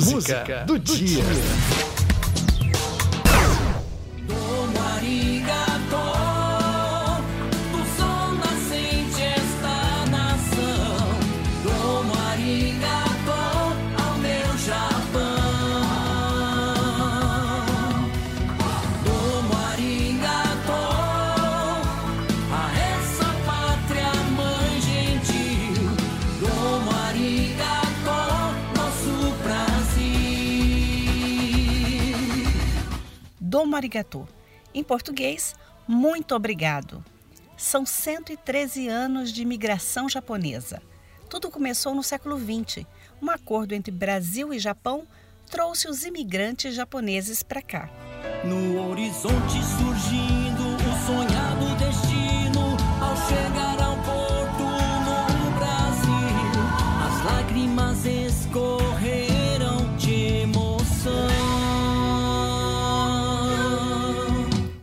música do dia. Domo arigato. Em português, muito obrigado. São 113 anos de imigração japonesa. Tudo começou no século XX. Um acordo entre Brasil e Japão trouxe os imigrantes japoneses para cá. No horizonte surgindo o sonhado destino ao chegar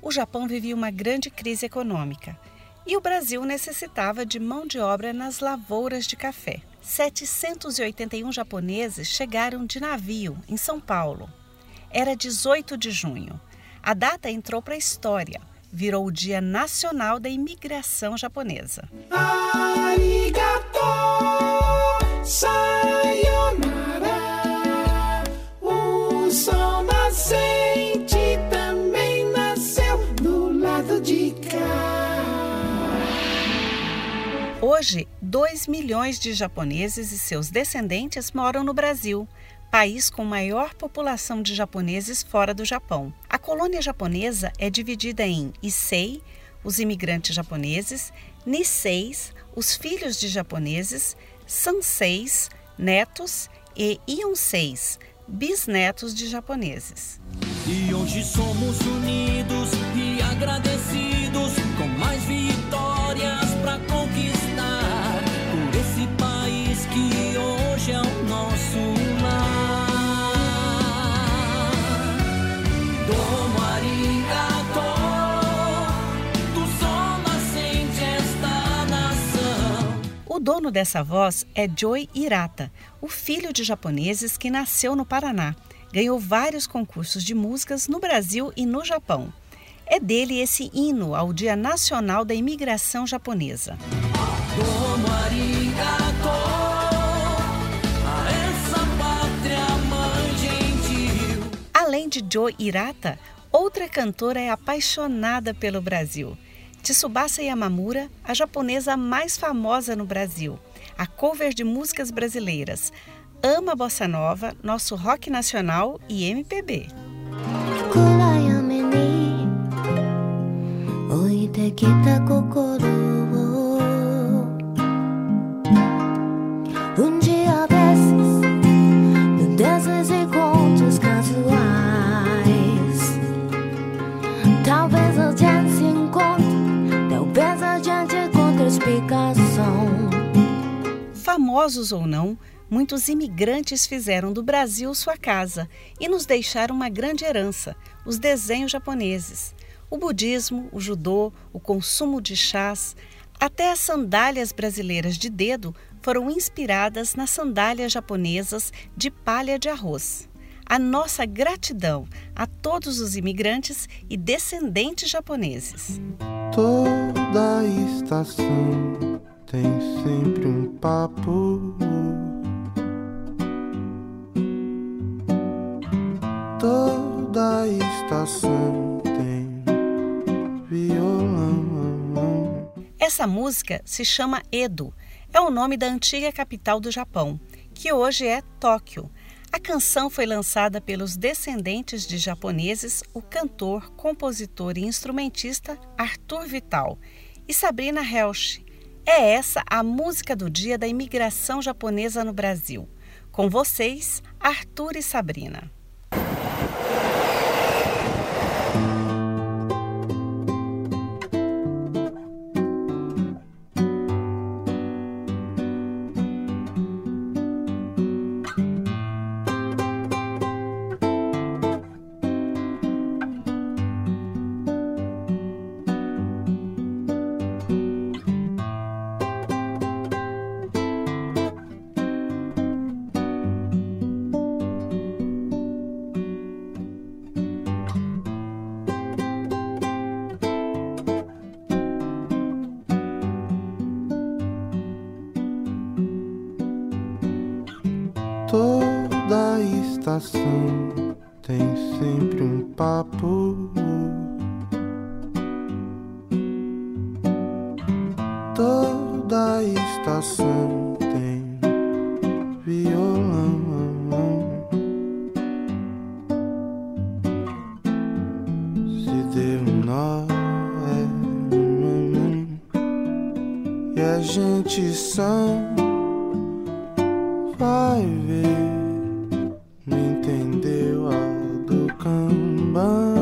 o Japão vivia uma grande crise econômica e o Brasil necessitava de mão de obra nas lavouras de café. 781 japoneses chegaram de navio em São Paulo. Era 18 de junho. A data entrou para a história. Virou o Dia Nacional da Imigração Japonesa. Arigato, Hoje, 2 milhões de japoneses e seus descendentes moram no Brasil, país com maior população de japoneses fora do Japão. A colônia japonesa é dividida em Issei, os imigrantes japoneses, Nisseis, os filhos de japoneses, Sanseis, netos e Ionseis, bisnetos de japoneses. E hoje somos unidos e agradecidos com mais vitórias dono dessa voz é Joy Hirata, o filho de japoneses que nasceu no Paraná. Ganhou vários concursos de músicas no Brasil e no Japão. É dele esse hino ao Dia Nacional da Imigração Japonesa. Além de Joe Hirata, outra cantora é apaixonada pelo Brasil. Tsubasa Yamamura, a japonesa mais famosa no Brasil, a cover de músicas brasileiras. Ama bossa nova, nosso rock nacional e MPB. 暗 Famosos ou não, muitos imigrantes fizeram do Brasil sua casa e nos deixaram uma grande herança: os desenhos japoneses. O budismo, o judô, o consumo de chás, até as sandálias brasileiras de dedo foram inspiradas nas sandálias japonesas de palha de arroz. A nossa gratidão a todos os imigrantes e descendentes japoneses. Toda estação tem sempre um papo. Toda estação tem violão. Essa música se chama Edo. É o nome da antiga capital do Japão, que hoje é Tóquio. A canção foi lançada pelos descendentes de japoneses, o cantor, compositor e instrumentista Arthur Vital e Sabrina Helsch. É essa a música do dia da imigração japonesa no Brasil. Com vocês, Arthur e Sabrina. Toda estação tem sempre um papo. Toda estação tem violão. Se deu um nó, é. E a gente são Não entendeu a do Kanban.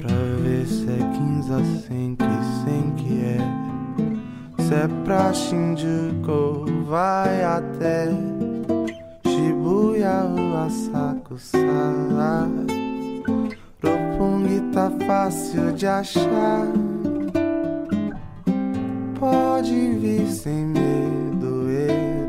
Pra ver se é quinza sem que sem que é. Se é pra Shinjuku, vai até Shibuya ou Asakusa. Roppongi tá fácil de achar. Pode vir sem medo, Edo.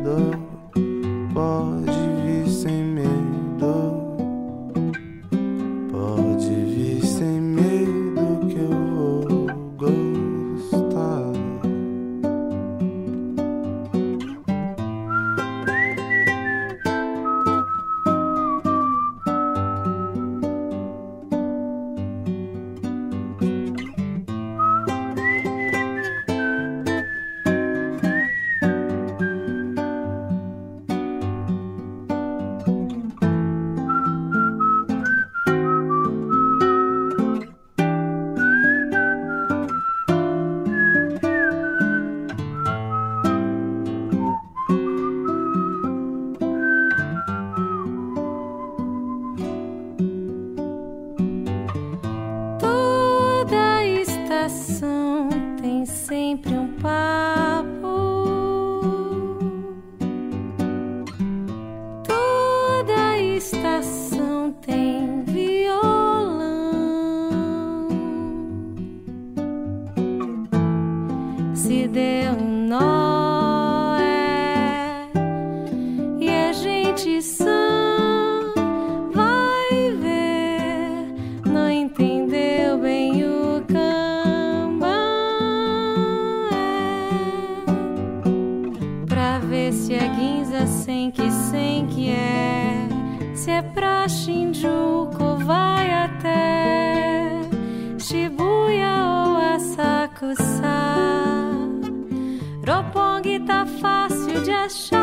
Se deu um nó, é, e a gente sã vai ver. Não entendeu bem o Kanban. É, pra ver se é guinza sem que sem que é. Se é pra Shinjuku, tá fácil de achar.